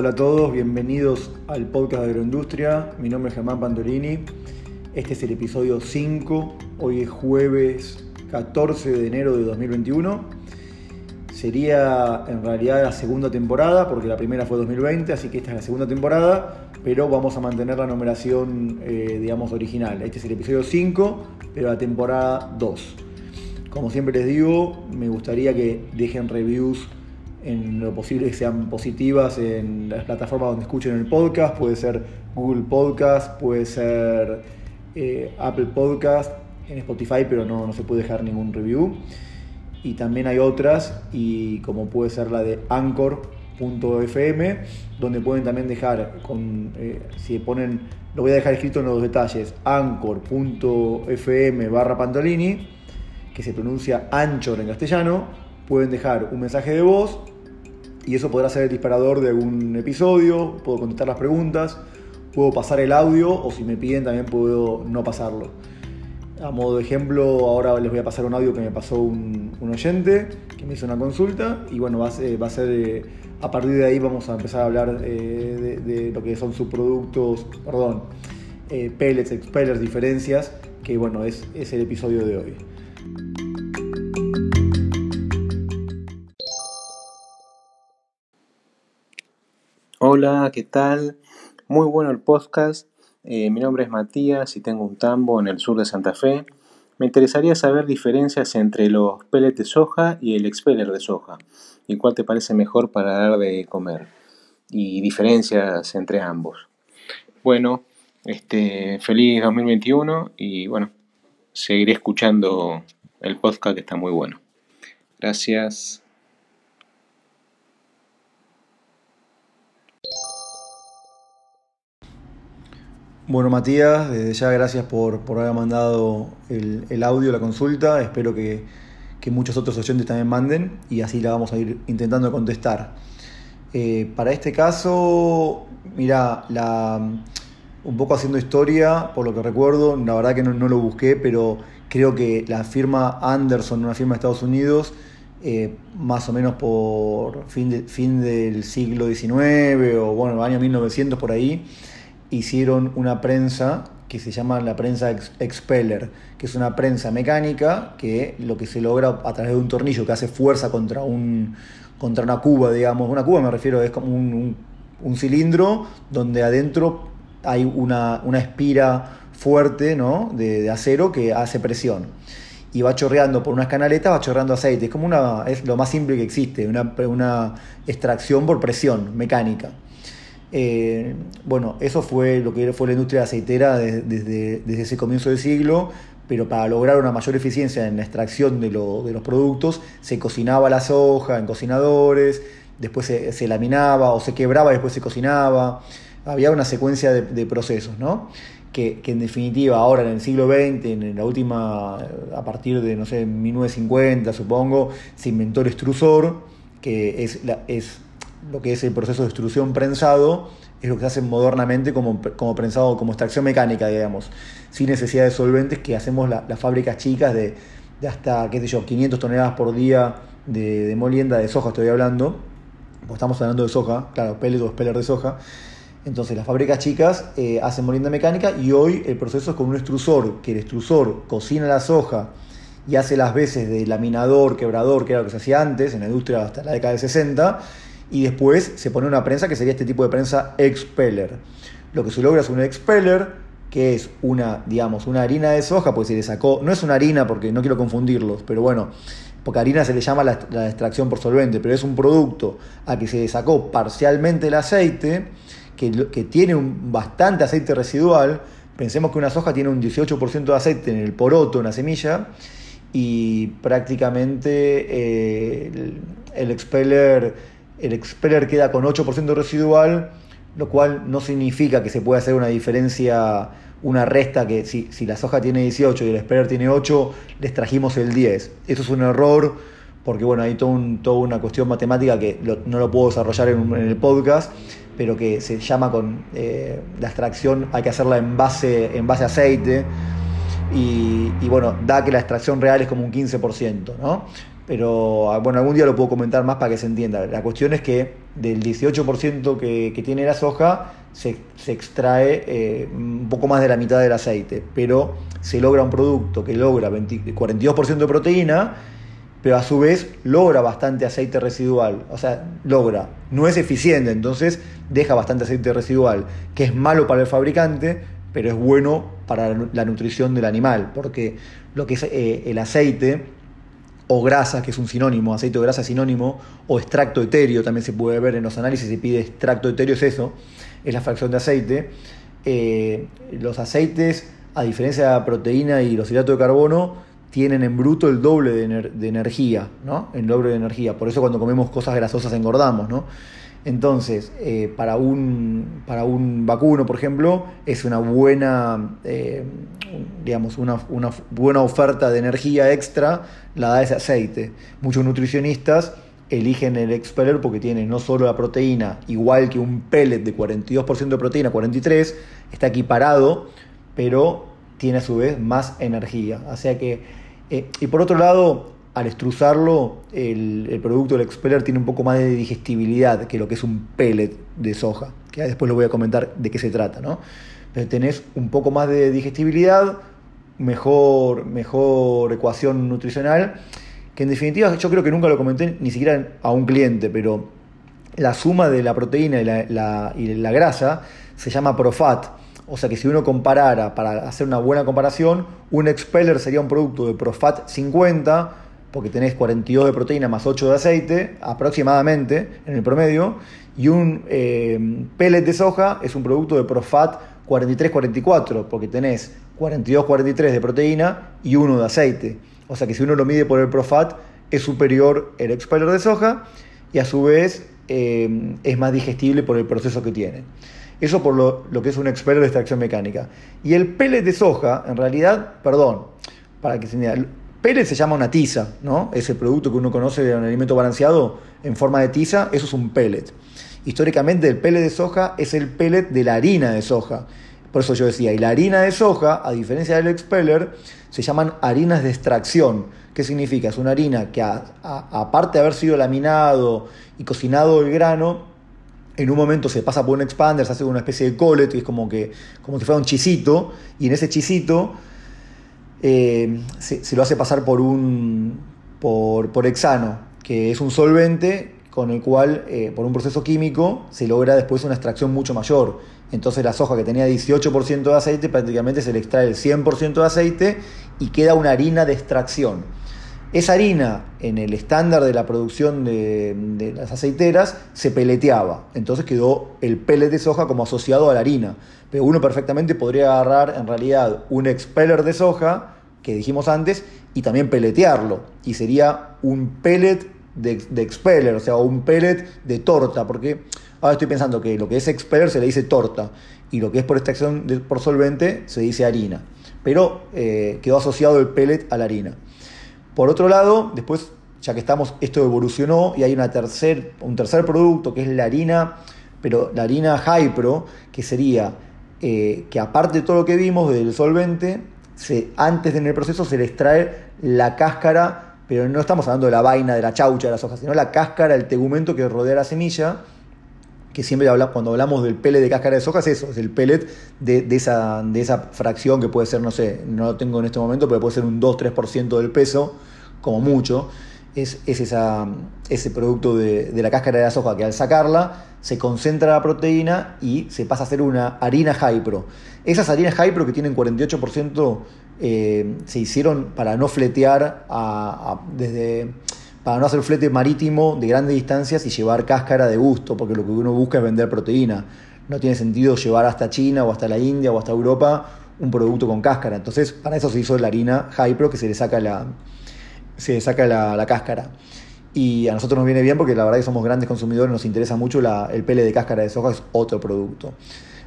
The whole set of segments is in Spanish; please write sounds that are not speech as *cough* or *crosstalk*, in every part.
Hola a todos, bienvenidos al podcast de Agroindustria. Mi nombre es Germán Pantolini. Este es el episodio 5. Hoy es jueves 14 de enero de 2021. Sería en realidad la segunda temporada, porque la primera fue 2020, así que esta es la segunda temporada, pero vamos a mantener la numeración, eh, digamos, original. Este es el episodio 5, pero la temporada 2. Como siempre les digo, me gustaría que dejen reviews en lo posible que sean positivas en las plataformas donde escuchen el podcast, puede ser Google Podcast, puede ser eh, Apple Podcast, en Spotify, pero no, no se puede dejar ningún review. Y también hay otras, y como puede ser la de Anchor.fm, donde pueden también dejar, con, eh, si ponen, lo voy a dejar escrito en los detalles, Anchor.fm barra Pantolini, que se pronuncia Anchor en castellano, pueden dejar un mensaje de voz y eso podrá ser el disparador de algún episodio, puedo contestar las preguntas, puedo pasar el audio o si me piden también puedo no pasarlo. A modo de ejemplo, ahora les voy a pasar un audio que me pasó un, oyente que me hizo una consulta y bueno, va a ser, eh, a partir de ahí vamos a empezar a hablar eh, de, lo que son subproductos, perdón, eh, pellets, expellers, diferencias, que bueno, es, es el episodio de hoy. Hola, ¿qué tal? Muy bueno el podcast. Eh, mi nombre es Matías y tengo un tambo en el sur de Santa Fe. Me interesaría saber diferencias entre los pellets de soja y el expeller de soja y cuál te parece mejor para dar de comer y diferencias entre ambos. Bueno, este, feliz 2021 y bueno, seguiré escuchando el podcast que está muy bueno. Gracias. Bueno, Matías, desde ya gracias por, haber mandado el, audio, la consulta. Espero que, muchos otros oyentes también manden y así la vamos a ir intentando contestar. Eh, para este caso, mira, un poco haciendo historia, por lo que recuerdo, la verdad que no, lo busqué, pero creo que la firma Anderson, una firma de Estados Unidos, eh, más o menos por fin, fin del siglo XIX o bueno, el año 1900 por ahí, hicieron una prensa que se llama la prensa expeller, que es una prensa mecánica que lo que se logra a través de un tornillo que hace fuerza contra, un, contra una cuba, digamos. Una cuba me refiero, es como un, cilindro donde adentro hay una, espira fuerte ¿no? de, acero que hace presión. Y va chorreando por unas canaletas, va chorreando aceite. Es como una, es lo más simple que existe, una, una extracción por presión mecánica. Eh, bueno, eso fue lo que fue la industria aceitera desde, ese comienzo del siglo, pero para lograr una mayor eficiencia en la extracción de, los productos, se cocinaba la soja en cocinadores, después se, laminaba o se quebraba y después se cocinaba. Había una secuencia de, procesos, ¿no? Que, en definitiva ahora en el siglo XX, en la última, a partir de, no sé, 1950 supongo, se inventó el extrusor, que es, es lo que es el proceso de extrusión prensado, es lo que se hace modernamente como, como prensado, como extracción mecánica, digamos, sin necesidad de solventes que hacemos las fábricas chicas de, hasta, qué sé yo, 500 toneladas por día de, molienda de soja, estoy hablando, pues estamos hablando de soja, claro, pellet o speller de soja. Entonces las fábricas chicas eh, hacen molienda mecánica y hoy el proceso es con un extrusor, que el extrusor cocina la soja y hace las veces de laminador, quebrador, que era lo que se hacía antes en la industria hasta la década de 60, y después se pone una prensa que sería este tipo de prensa expeller. Lo que se logra es un expeller, que es una, digamos, una harina de soja, pues se le sacó, no es una harina porque no quiero confundirlos, pero bueno, porque harina se le llama la, extracción por solvente, pero es un producto a que se le sacó parcialmente el aceite, que, tiene un, bastante aceite residual, pensemos que una soja tiene un 18% de aceite en el poroto, en la semilla, y prácticamente eh, el expeller el expeller queda con 8% residual, lo cual no significa que se pueda hacer una diferencia, una resta que si, la soja tiene 18 y el expeller tiene 8, les trajimos el 10. Eso es un error porque bueno, hay todo toda una cuestión matemática que no lo puedo desarrollar en, el podcast, pero que se llama con eh, la extracción, hay que hacerla en base, en base a aceite, y, y, bueno, da que la extracción real es como un 15%, ¿no? Pero ah, bueno, algún día lo puedo comentar más para que se entienda. La cuestión es que del 18% que, tiene la soja se, extrae eh, un poco más de la mitad del aceite, pero se logra un producto que logra 42% de proteína, pero a su vez logra bastante aceite residual. O sea, logra, no es eficiente, entonces deja bastante aceite residual, que es malo para el fabricante, pero es bueno para la nutrición del animal, porque lo que es eh, el aceite o grasa, que es un sinónimo, aceite o grasa sinónimo, o extracto etéreo, también se puede ver en los análisis, se pide extracto etéreo, es eso, es la fracción de aceite. Eh, los aceites, a diferencia de la proteína y los hidratos de carbono, tienen en bruto el doble de, energía, ¿no? El doble de energía. Por eso cuando comemos cosas grasosas engordamos, ¿no? Entonces, eh, para, un, para un vacuno, por ejemplo, es una buena, eh, digamos, una, buena oferta de energía extra, la da ese aceite. Muchos nutricionistas eligen el expeller porque tiene no solo la proteína, igual que un pellet de 42% de proteína, 43%, está equiparado, pero tiene a su vez más energía. O sea que, eh, y por otro lado, al estruzarlo, el, producto del expeller tiene un poco más de digestibilidad que lo que es un pellet de soja, que después lo voy a comentar de qué se trata, ¿no? Pero tenés un poco más de digestibilidad, mejor, mejor ecuación nutricional, que en definitiva yo creo que nunca lo comenté ni siquiera a un cliente, pero la suma de la proteína y la, y la grasa se llama Profat. O sea que si uno comparara, para hacer una buena comparación, un expeller sería un producto de Profat 50, porque tenés 42 de proteína más 8 de aceite, aproximadamente, en el promedio, y un eh, pellet de soja es un producto de Profat 43-44, porque tenés 42-43 de proteína y 1 de aceite. O sea que si uno lo mide por el Profat, es superior el expeller de soja y a su vez eh, es más digestible por el proceso que tiene. Eso por lo, lo que es un expeller de extracción mecánica. Y el pellet de soja, en realidad, perdón, para que se entienda, Pellet se llama una tiza, ¿no? Es el producto que uno conoce de un alimento balanceado en forma de tiza, eso es un pellet. Históricamente el pellet de soja es el pellet de la harina de soja. Por eso yo decía, y la harina de soja, a diferencia del expeller, se llaman harinas de extracción. ¿Qué significa? Es una harina que aparte de haber sido laminado y cocinado el grano, en un momento se pasa por un expander, se hace una especie de collet, que es como, que, como si fuera un chisito, y en ese chisito eh, se, lo hace pasar por un por, por, hexano, que es un solvente con el cual, eh, por un proceso químico, se logra después una extracción mucho mayor. Entonces la soja que tenía 18% de aceite, prácticamente se le extrae el 100% de aceite y queda una harina de extracción. Esa harina, en el estándar de la producción de, las aceiteras, se peleteaba. Entonces quedó el pellet de soja como asociado a la harina. Pero uno perfectamente podría agarrar en realidad un expeller de soja, que dijimos antes, y también peletearlo. Y sería un pellet de, expeller, o sea, un pellet de torta. Porque ahora estoy pensando que lo que es expeller se le dice torta. Y lo que es por extracción por solvente se dice harina. Pero eh, quedó asociado el pellet a la harina. Por otro lado, después, ya que estamos, esto evolucionó y hay una tercer, un tercer producto que es la harina, pero la harina Hypro, que sería eh, que aparte de todo lo que vimos del solvente, antes en el proceso se le extrae la cáscara, pero no estamos hablando de la vaina, de la chaucha de las hojas, sino la cáscara, el tegumento que rodea la semilla, que siempre habla, cuando hablamos del pellet de cáscara de soja es eso, es el pellet de, esa, de esa fracción que puede ser, no sé, no lo tengo en este momento, pero puede ser un 2-3% del peso, como mucho, es, esa, ese producto de, la cáscara de la soja que al sacarla se concentra la proteína y se pasa a ser una harina Hypro. Esas harinas Hypro que tienen 48% eh, se hicieron para no fletear desde para no hacer flete marítimo de grandes distancias y llevar cáscara de gusto, porque lo que uno busca es vender proteína. No tiene sentido llevar hasta China o hasta la India o hasta Europa un producto con cáscara. Entonces, para eso se hizo la harina Hypro que se le saca la, se saca la, cáscara. Y a nosotros nos viene bien porque la verdad que somos grandes consumidores, nos interesa mucho el pele de cáscara de soja, es otro producto.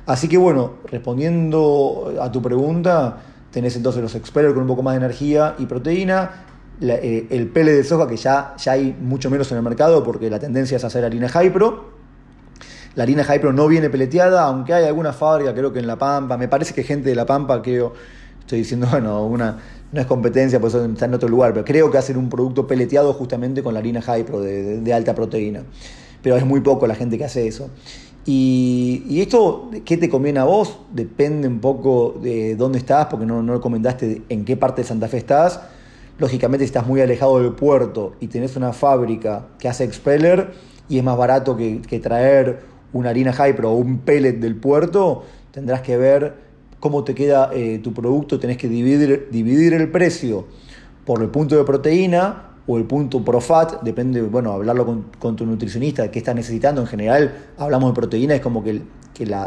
Así que bueno, respondiendo a tu pregunta, tenés entonces los expertos con un poco más de energía y proteína, eh, el pele de soja que ya, ya hay mucho menos en el mercado porque la tendencia es hacer harina Hypro. La harina Hypro no viene peleteada, aunque hay alguna fábrica, creo que en La Pampa, me parece que gente de La Pampa, creo, estoy diciendo, *laughs* bueno, una, no es competencia, pues está en otro lugar, pero creo que hacen un producto peleteado justamente con la harina Hypro de, de, alta proteína. Pero es muy poco la gente que hace eso. Y, esto, ¿qué te conviene a vos? Depende un poco de dónde estás, porque no, no comentaste en qué parte de Santa Fe estás. Lógicamente, si estás muy alejado del puerto y tenés una fábrica que hace expeller y es más barato que, que traer una harina Hypro o un pellet del puerto, tendrás que ver cómo te queda eh, tu producto, tenés que dividir, el precio por el punto de proteína o el punto Profat, depende, bueno, hablarlo con, tu nutricionista, qué estás necesitando. En general, hablamos de proteína, es como que el,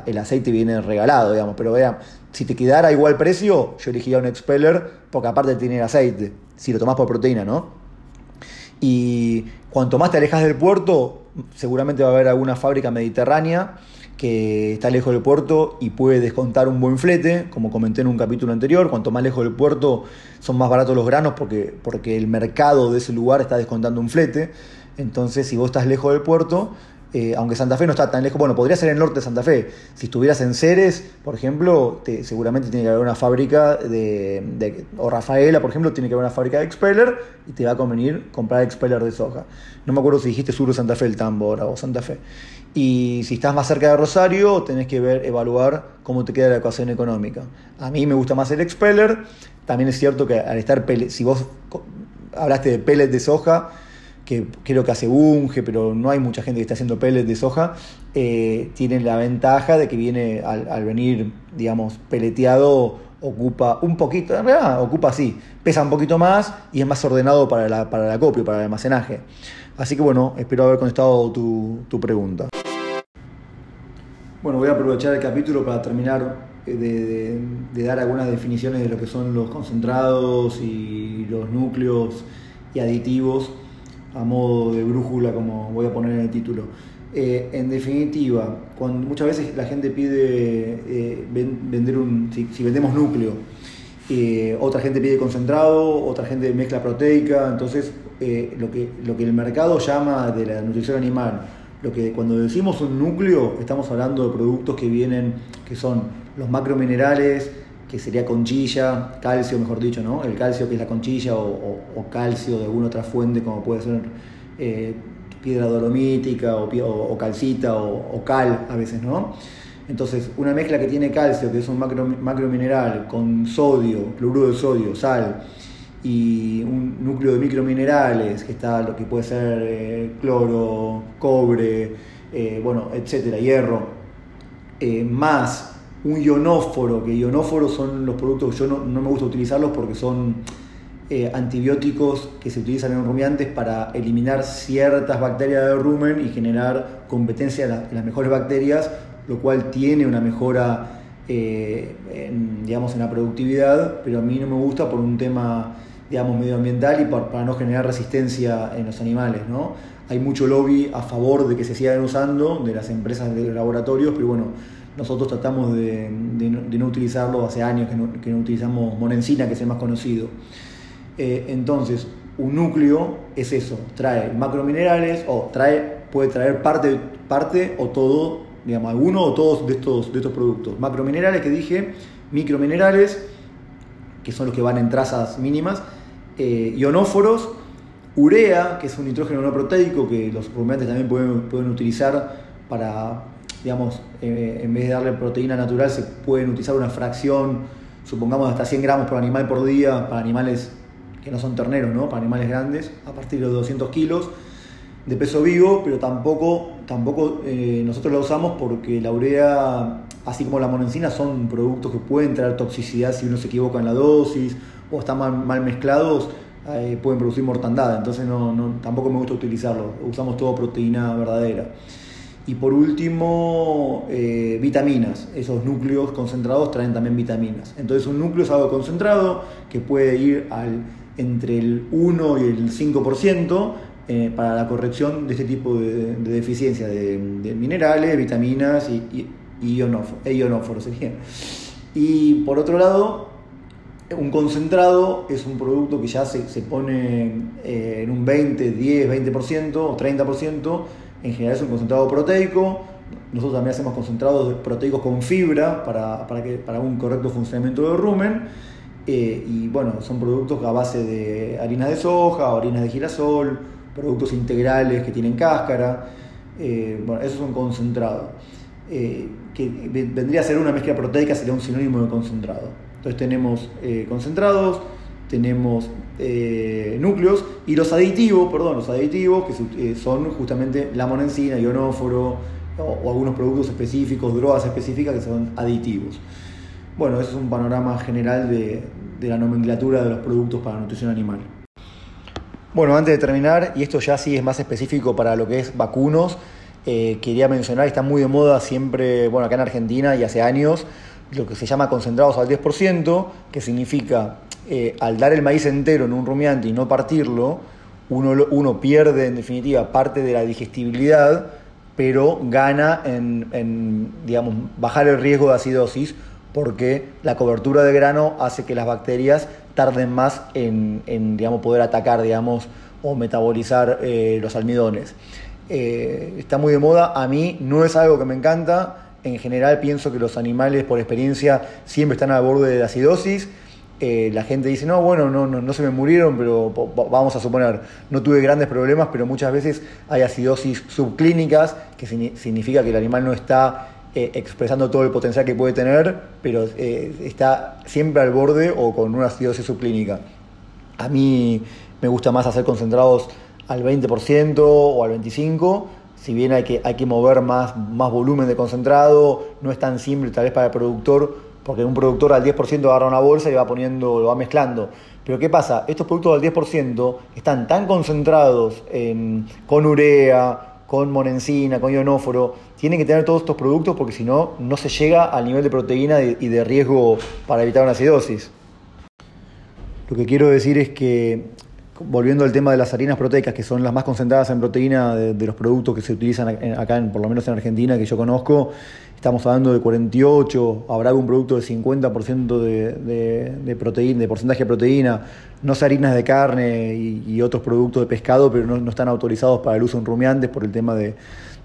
el aceite viene regalado, digamos, pero vean, si te quedara igual precio, yo elegiría un expeller porque aparte tiene el aceite, si lo tomás por proteína, ¿no? Y cuanto más te alejas del puerto, seguramente va a haber alguna fábrica mediterránea que está lejos del puerto y puede descontar un buen flete, como comenté en un capítulo anterior, cuanto más lejos del puerto son más baratos los granos porque, porque el mercado de ese lugar está descontando un flete, entonces si vos estás lejos del puerto, eh, aunque Santa Fe no está tan lejos, bueno, podría ser el norte de Santa Fe. Si estuvieras en Ceres, por ejemplo, seguramente tiene que haber una fábrica de, o Rafaela, por ejemplo, tiene que haber una fábrica de expeller y te va a convenir comprar expeller de soja. No me acuerdo si dijiste sur de Santa Fe el tambo ahora o Santa Fe. Y si estás más cerca de Rosario, tenés que ver, evaluar cómo te queda la ecuación económica. A mí me gusta más el expeller. También es cierto que al estar, si vos hablaste de pellet de soja, que creo que hace Bunge, pero no hay mucha gente que está haciendo pellets de soja, eh, tiene la ventaja de que viene al, venir, digamos, peleteado, ocupa un poquito, en realidad ocupa así, pesa un poquito más y es más ordenado para, la, para el acopio, para el almacenaje. Así que bueno, espero haber contestado tu, tu pregunta. Bueno, voy a aprovechar el capítulo para terminar eh, de, dar algunas definiciones de lo que son los concentrados y los núcleos y aditivos a modo de brújula, como voy a poner en el título. Eh, en definitiva, cuando muchas veces la gente pide eh, vender un, si, vendemos núcleo, otra gente pide concentrado, otra gente mezcla proteica, entonces lo, que, lo que el mercado llama de la nutrición animal lo que cuando decimos un núcleo, estamos hablando de productos que vienen, que son los macrominerales, que sería conchilla, calcio, mejor dicho, ¿no? El calcio que es la conchilla o, calcio de alguna otra fuente, como puede ser eh, piedra dolomítica o, calcita o, cal a veces, ¿no? Entonces, una mezcla que tiene calcio, que es un macro, macromineral, con sodio, cloruro de sodio, sal, y un núcleo de microminerales, que está lo que puede ser eh, cloro, cobre, eh, bueno, etcétera, hierro, eh, más un ionóforo, que ionóforos son los productos que yo no, me gusta utilizarlos porque son antibióticos que se utilizan en rumiantes para eliminar ciertas bacterias del rumen y generar competencia en las mejores bacterias, lo cual tiene una mejora digamos, en la productividad, pero a mí no me gusta por un tema digamos, medioambiental y para, no generar resistencia en los animales. ¿no? Hay mucho lobby a favor de que se sigan usando de las empresas de laboratorios, pero bueno, nosotros tratamos de, no, utilizarlo hace años que no, utilizamos monencina, que es el más conocido. Eh, entonces, un núcleo es eso, trae macrominerales o trae, puede traer parte, parte o todo, digamos, alguno o todos de estos, de estos productos. Macrominerales que dije, microminerales, que son los que van en trazas mínimas, eh, ionóforos, urea, que es un nitrógeno no proteico que los rumiantes también pueden, pueden utilizar para, digamos, eh, en vez de darle proteína natural, se pueden utilizar una fracción, supongamos hasta 100 gramos por animal por día, para animales que no son terneros, ¿no? para animales grandes, a partir de 200 kilos de peso vivo, pero tampoco, tampoco eh, nosotros la usamos porque la urea, así como la monencina, son productos que pueden traer toxicidad si uno se equivoca en la dosis o están mal, mezclados, eh, pueden producir mortandad. Entonces no, tampoco me gusta utilizarlo. Usamos todo proteína verdadera. Y por último, eh, vitaminas. Esos núcleos concentrados traen también vitaminas. Entonces un núcleo es algo concentrado que puede ir al, entre el 1 y el 5% eh, para la corrección de este tipo de, deficiencias de, minerales, vitaminas y, y ionóforos. Y por otro lado, un concentrado es un producto que ya se, pone eh, en un 20, 10, 20% o 30%. En general es un concentrado proteico. Nosotros también hacemos concentrados proteicos con fibra para, que, para un correcto funcionamiento del rumen. Eh, y bueno, son productos a base de harinas de soja, harinas de girasol, productos integrales que tienen cáscara. Eh, bueno, eso es un concentrado. Eh, que vendría a ser una mezcla proteica, sería un sinónimo de concentrado. Entonces tenemos concentrados, tenemos núcleos y los aditivos, perdón, los aditivos que son justamente la monencina, ionóforo o, algunos productos específicos, drogas específicas que son aditivos. Bueno, eso es un panorama general de, la nomenclatura de los productos para nutrición animal. Bueno, antes de terminar, y esto ya sí es más específico para lo que es vacunos, eh, quería mencionar, está muy de moda siempre, bueno, acá en Argentina y hace años, lo que se llama concentrados al 10%, que significa, eh, al dar el maíz entero en un rumiante y no partirlo, uno, uno pierde en definitiva parte de la digestibilidad, pero gana en, digamos, bajar el riesgo de acidosis porque la cobertura de grano hace que las bacterias tarden más en, digamos, poder atacar digamos, o metabolizar eh, los almidones. Eh, está muy de moda, a mí no es algo que me encanta, en general pienso que los animales por experiencia siempre están al borde de la acidosis. Eh, la gente dice, no, bueno, no, no, no, se me murieron, pero vamos a suponer, no tuve grandes problemas, pero muchas veces hay acidosis subclínicas, que significa que el animal no está eh, expresando todo el potencial que puede tener, pero está siempre al borde o con una acidosis subclínica. A mí me gusta más hacer concentrados al 20% o al 25%, si bien hay que, hay que mover más, más volumen de concentrado, no es tan simple tal vez para el productor, porque un productor al 10% agarra una bolsa y va poniendo, lo va mezclando. Pero ¿qué pasa? Estos productos al 10% están tan concentrados en, con urea, con monencina, con ionóforo, tienen que tener todos estos productos porque si no, no se llega al nivel de proteína y de riesgo para evitar una acidosis. Lo que quiero decir es que, volviendo al tema de las harinas proteicas, que son las más concentradas en proteína de, los productos que se utilizan acá, por lo menos en Argentina, que yo conozco, estamos hablando de 48, habrá algún producto de 50% de, de, proteína, de porcentaje de proteína, no sé harinas de carne y, otros productos de pescado, pero no, están autorizados para el uso en rumiantes por el tema de,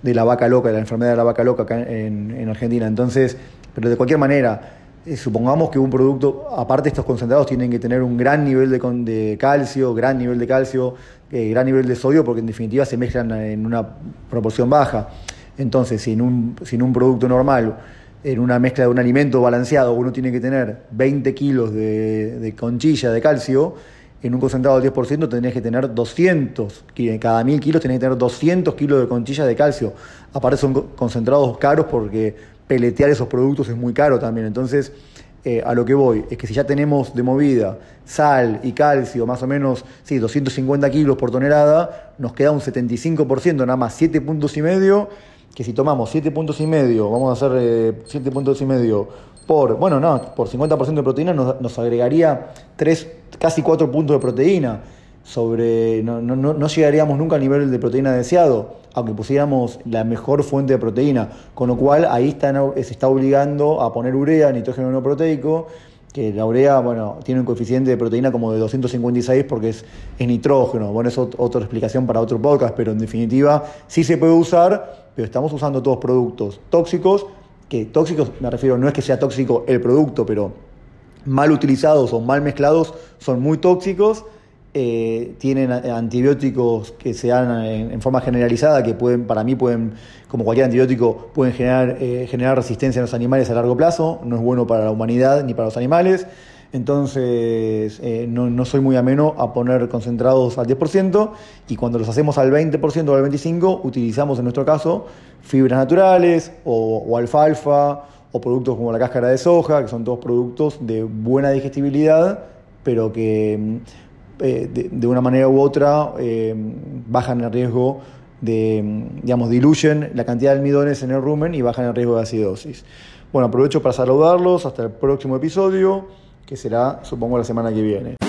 la vaca loca, de la enfermedad de la vaca loca acá en, Argentina. Entonces, pero de cualquier manera, supongamos que un producto, aparte estos concentrados, tienen que tener un gran nivel de, de calcio, gran nivel de calcio, eh, gran nivel de sodio, porque en definitiva se mezclan en una proporción baja. Entonces, si en un, un producto normal, en una mezcla de un alimento balanceado, uno tiene que tener 20 kilos de, conchilla de calcio, en un concentrado del 10% tendrías que tener 200, cada 1000 kilos tenés que tener 200 kilos de conchilla de calcio. Aparte son concentrados caros porque peletear esos productos es muy caro también. Entonces, eh, a lo que voy es que si ya tenemos de movida sal y calcio, más o menos, sí, 250 kilos por tonelada, nos queda un 75%, nada más 7 puntos y medio que si tomamos 7 puntos y medio, vamos a hacer 7 eh, puntos y medio por, bueno, no, por 50% de proteína nos, agregaría 3, casi 4 puntos de proteína. Sobre, no, no, no, llegaríamos nunca al nivel de proteína deseado, aunque pusiéramos la mejor fuente de proteína. Con lo cual ahí está, se está obligando a poner urea, nitrógeno no proteico, que la urea, bueno, tiene un coeficiente de proteína como de 256 porque es, nitrógeno. Bueno, es otra explicación para otro podcast, pero en definitiva sí se puede usar, pero estamos usando todos productos tóxicos, que tóxicos me refiero, no es que sea tóxico el producto, pero mal utilizados o mal mezclados son muy tóxicos eh, tienen antibióticos que se dan en, forma generalizada, que pueden, para mí pueden, como cualquier antibiótico, pueden generar, eh, generar resistencia en los animales a largo plazo, no es bueno para la humanidad ni para los animales. Entonces, eh, no, soy muy ameno a poner concentrados al 10% y cuando los hacemos al 20% o al 25%, utilizamos en nuestro caso fibras naturales o, o alfalfa o productos como la cáscara de soja, que son todos productos de buena digestibilidad, pero que eh, de, una manera u otra eh, bajan el riesgo de, digamos, diluyen la cantidad de almidones en el rumen y bajan el riesgo de acidosis. Bueno, aprovecho para saludarlos, hasta el próximo episodio, que será, supongo, la semana que viene.